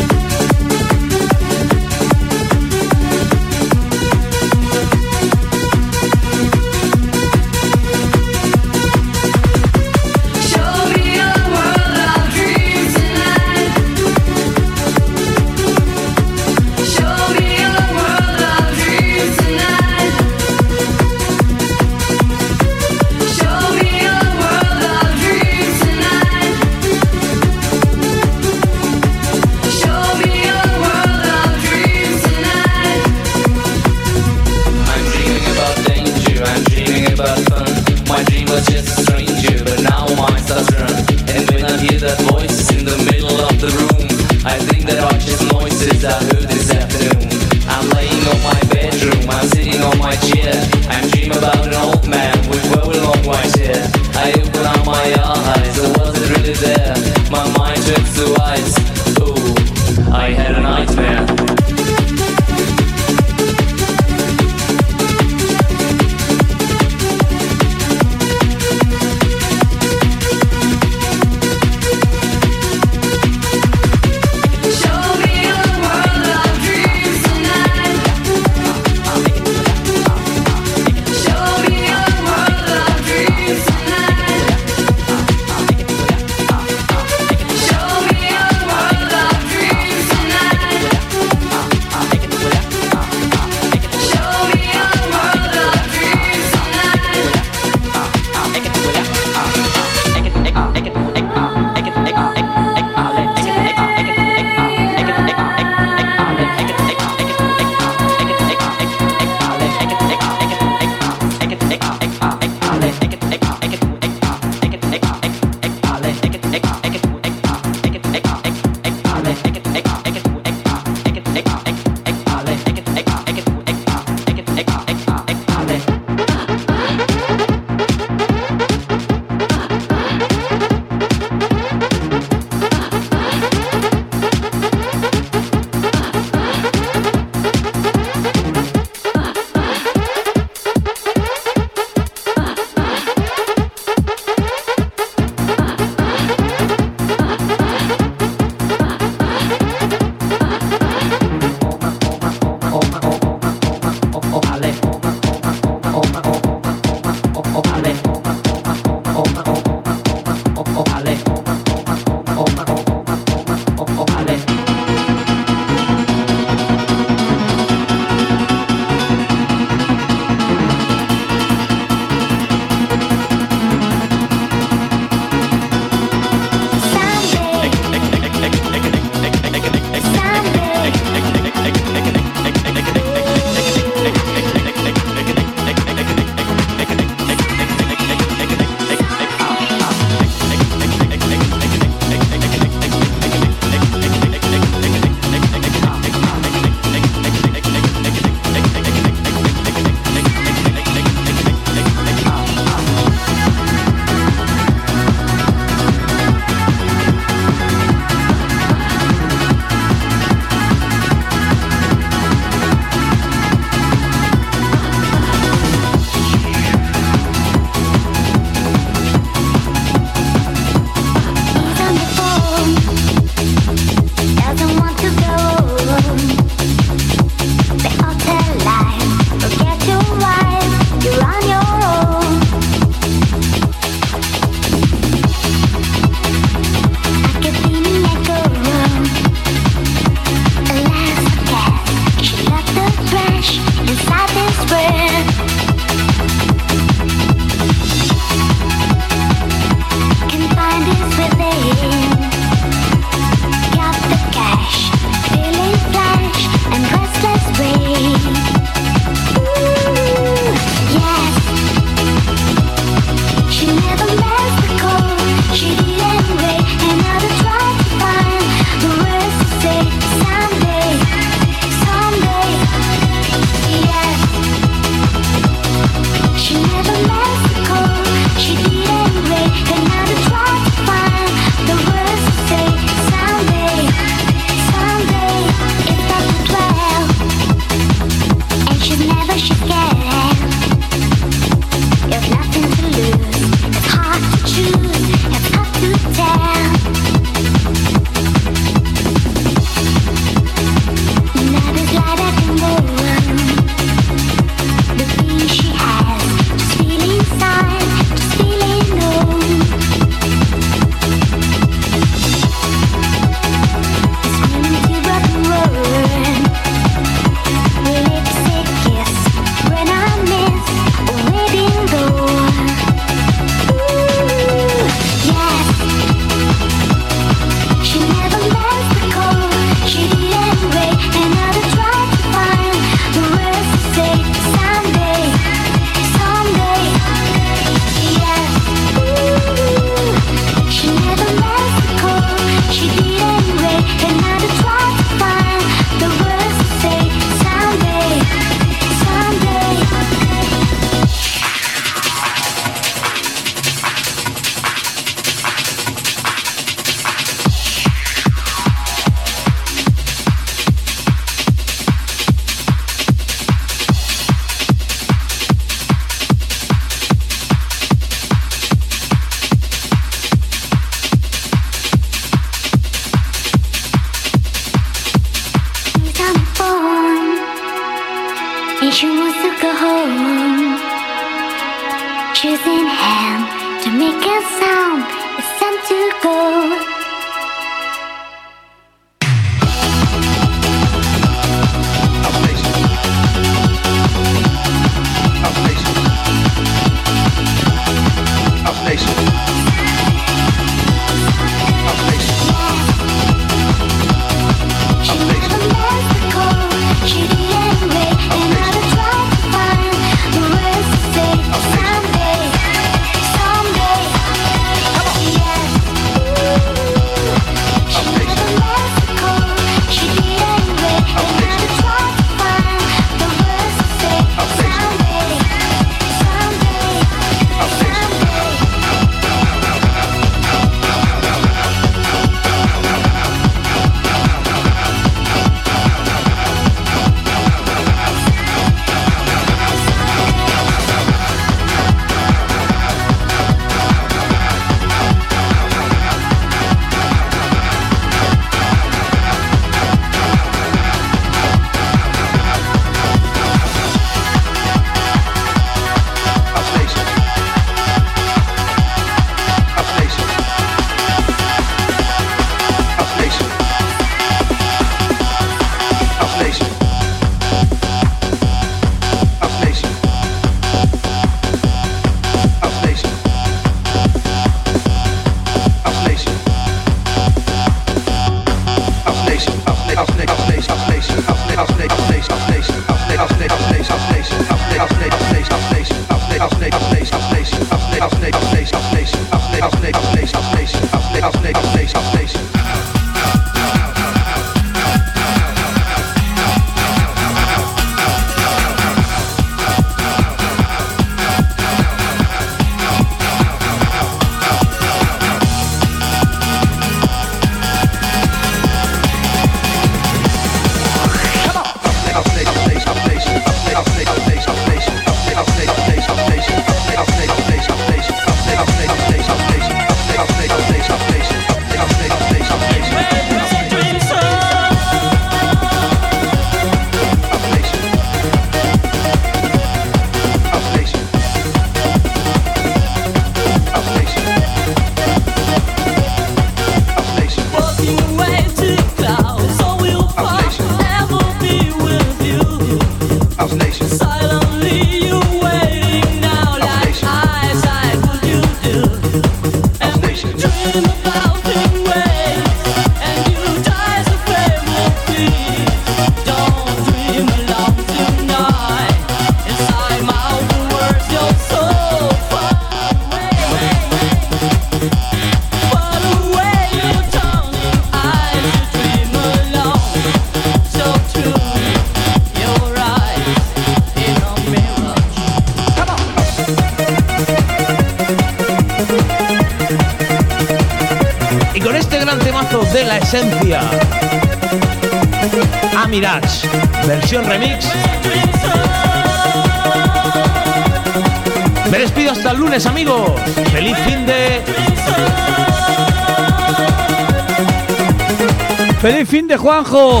¡Feliz fin de Juanjo!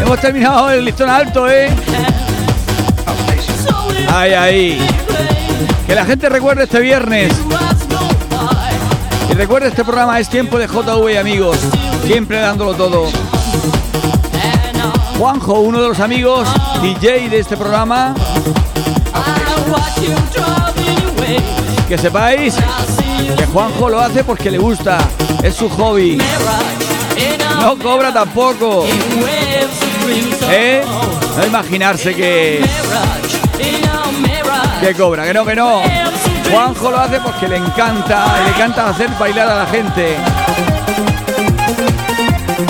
Hemos terminado el listón alto, ¿eh? Ahí, ahí. Que la gente recuerde este viernes. Y recuerde este programa es tiempo de JV amigos. Siempre dándolo todo. Juanjo, uno de los amigos DJ de este programa. Que sepáis que Juanjo lo hace porque le gusta. Es su hobby. No cobra tampoco. ¿Eh? No imaginarse que. Que cobra, que no, que no. Juanjo lo hace porque le encanta, le encanta hacer bailar a la gente.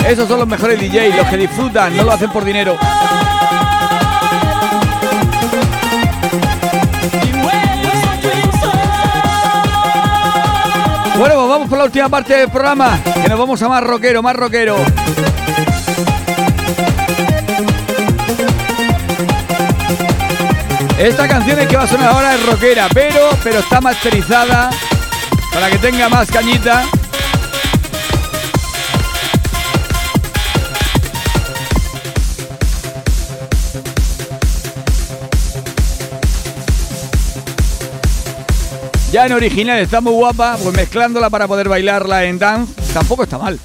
Esos son los mejores DJs, los que disfrutan, no lo hacen por dinero. Bueno, vamos por la última parte del programa, que nos vamos a más rockero, más rockero. Esta canción es que va a sonar ahora es rockera, pero, pero está masterizada para que tenga más cañita. Ya en original está muy guapa, pues mezclándola para poder bailarla en dance tampoco está mal.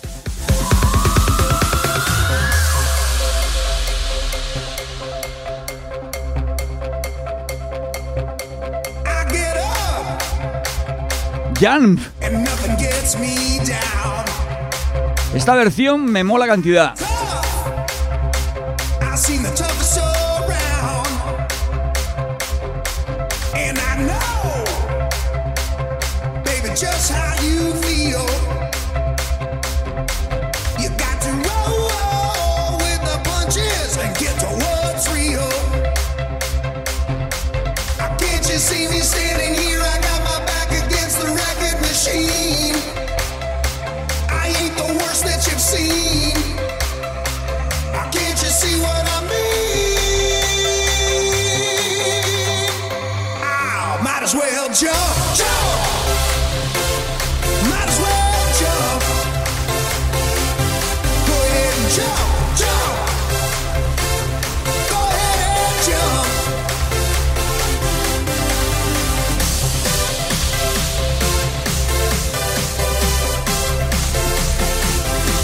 Jump. Esta versión me mola cantidad.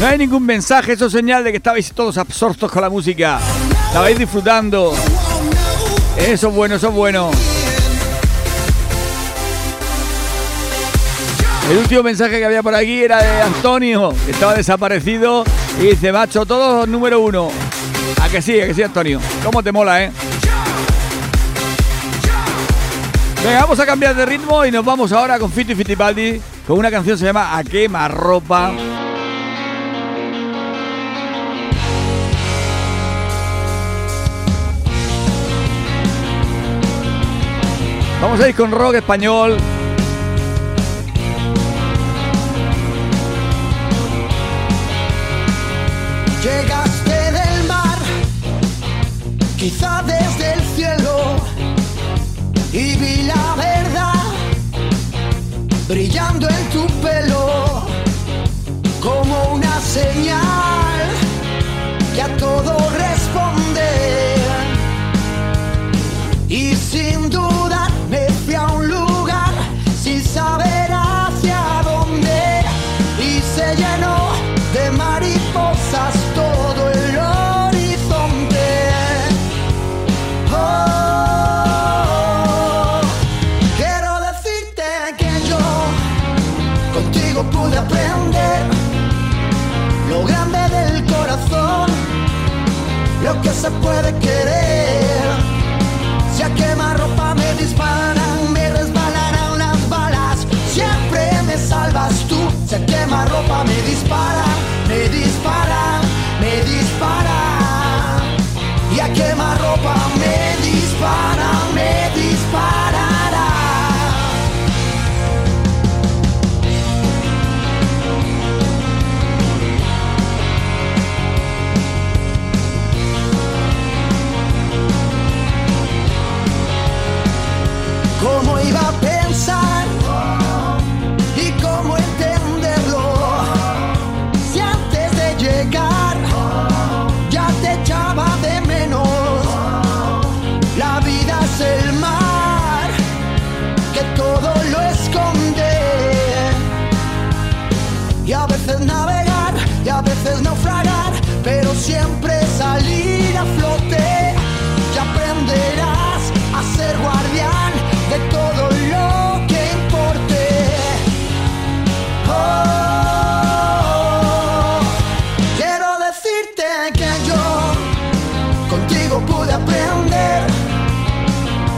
no hay ningún mensaje, eso es señal de que estabais todos absortos con la música. Estabais disfrutando. Eso es bueno, eso es bueno. El último mensaje que había por aquí era de Antonio, que estaba desaparecido. Y dice, macho, todos número uno. A que sí, a que sí, Antonio. ¿Cómo te mola, eh? Venga, vamos a cambiar de ritmo y nos vamos ahora con Fito y Fitipaldi con una canción que se llama A quema ropa. Vamos a ir con rock español. Llegaste del mar, quizá desde el cielo, y vi la verdad brillando en tu pelo como una señal se puede querer. Siempre salir a flote. Y aprenderás a ser guardián de todo lo que importe. Oh, quiero decirte que yo contigo pude aprender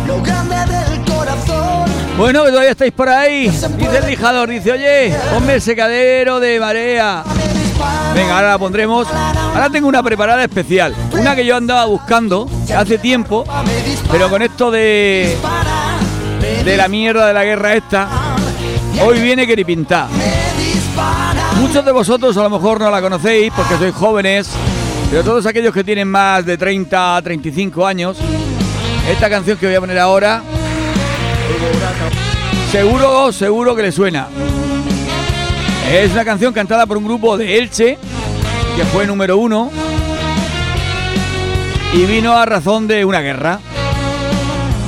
lo grande del corazón. Bueno, que todavía estáis por ahí. Dice el lijador, dice, oye, ponme el secadero de marea. Venga, ahora la pondremos. Ahora tengo una preparada especial. Una que yo andaba buscando hace tiempo, pero con esto de, de la mierda de la guerra esta, hoy viene queripintar. Muchos de vosotros a lo mejor no la conocéis porque sois jóvenes, pero todos aquellos que tienen más de 30 a 35 años, esta canción que voy a poner ahora, seguro, seguro que le suena. Es una canción cantada por un grupo de Elche, que fue número uno, y vino a razón de una guerra.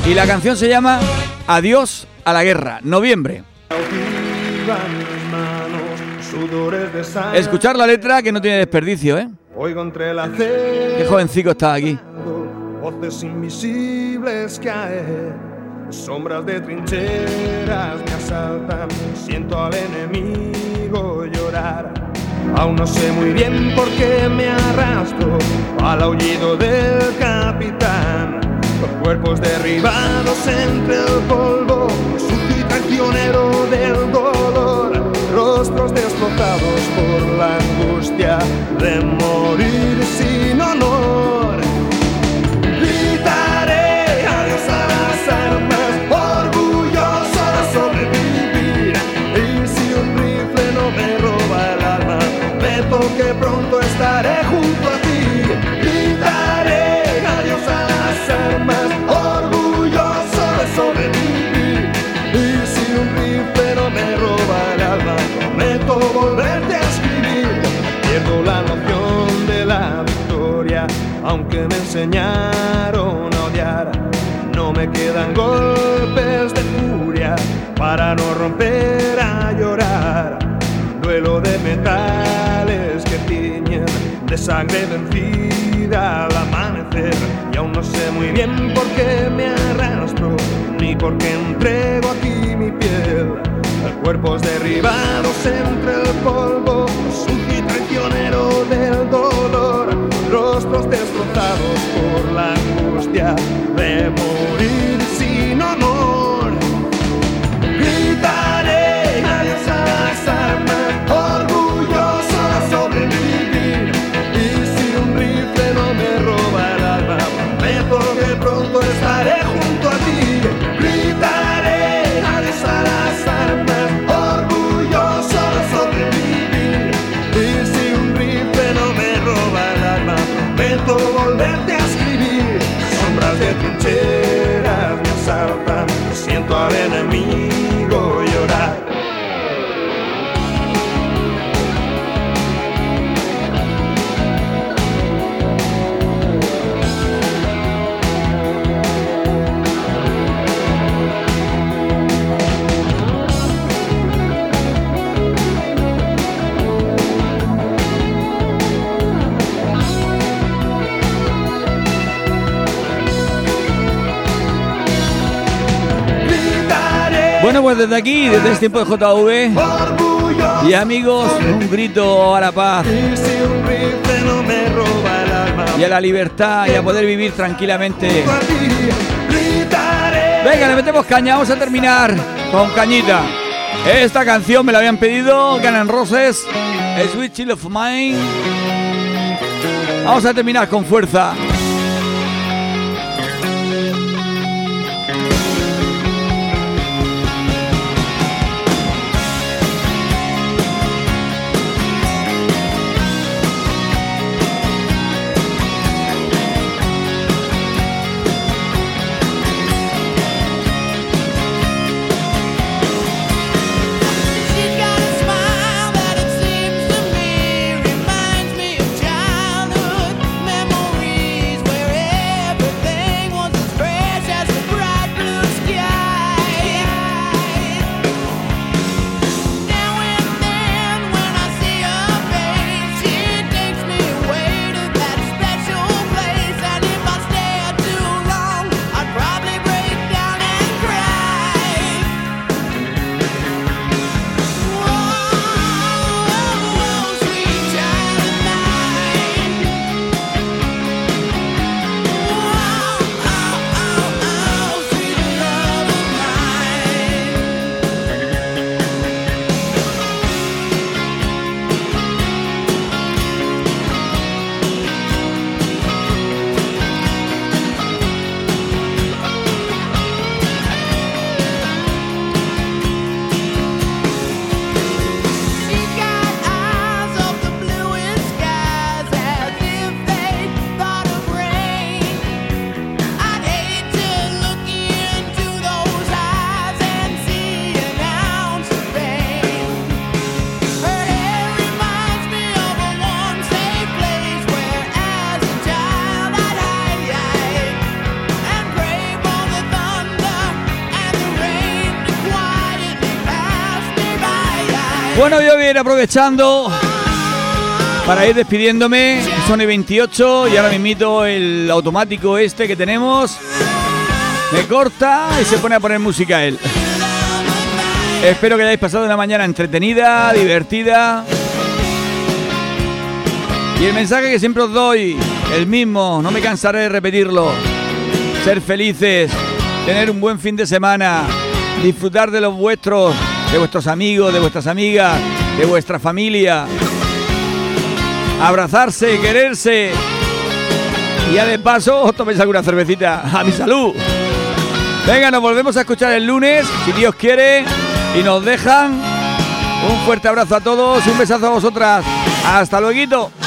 Y la canción se llama Adiós a la guerra, noviembre. Escuchar la letra que no tiene desperdicio, ¿eh? Qué jovencico está aquí. voces invisibles caer, sombras de trincheras me asaltan, siento al enemigo llorar. Aún no sé muy bien por qué me arrastro al aullido del capitán. Los cuerpos derribados entre el polvo, sucio y traicionero del dolor, rostros destrozados por la angustia de morir sin honor. Aunque me enseñaron a odiar. No me quedan golpes de furia para no romper a llorar. Duelo de metales que tiñen de sangre vencida al amanecer. Y aún no sé muy bien por qué me arrastro, ni por qué entrego aquí mi piel. Cuerpos derribados entre el polvo, sucio y traicionero del dolor, rostros destrozados Pues desde aquí, desde este tiempo de JV y amigos, un grito a la paz Y el a la libertad y a poder vivir tranquilamente. Venga, le metemos caña, vamos a terminar con cañita. Esta canción me la habían pedido Guns N' Roses, Sweet Chill of Mine. Vamos a terminar con fuerza. Bueno, yo voy a ir aprovechando para ir despidiéndome. Son y 28 y ahora me invito el automático este que tenemos. Me corta y se pone a poner música él. Espero que hayáis pasado una mañana entretenida, divertida. Y el mensaje que siempre os doy, el mismo, no me cansaré de repetirlo. Ser felices, tener un buen fin de semana, disfrutar de los vuestros, de vuestros amigos, de vuestras amigas, de vuestra familia. Abrazarse, quererse. Y ya de paso, os toméis alguna cervecita. A mi salud. Venga, nos volvemos a escuchar el lunes, si Dios quiere, y nos dejan. Un fuerte abrazo a todos, un besazo a vosotras. Hasta luego.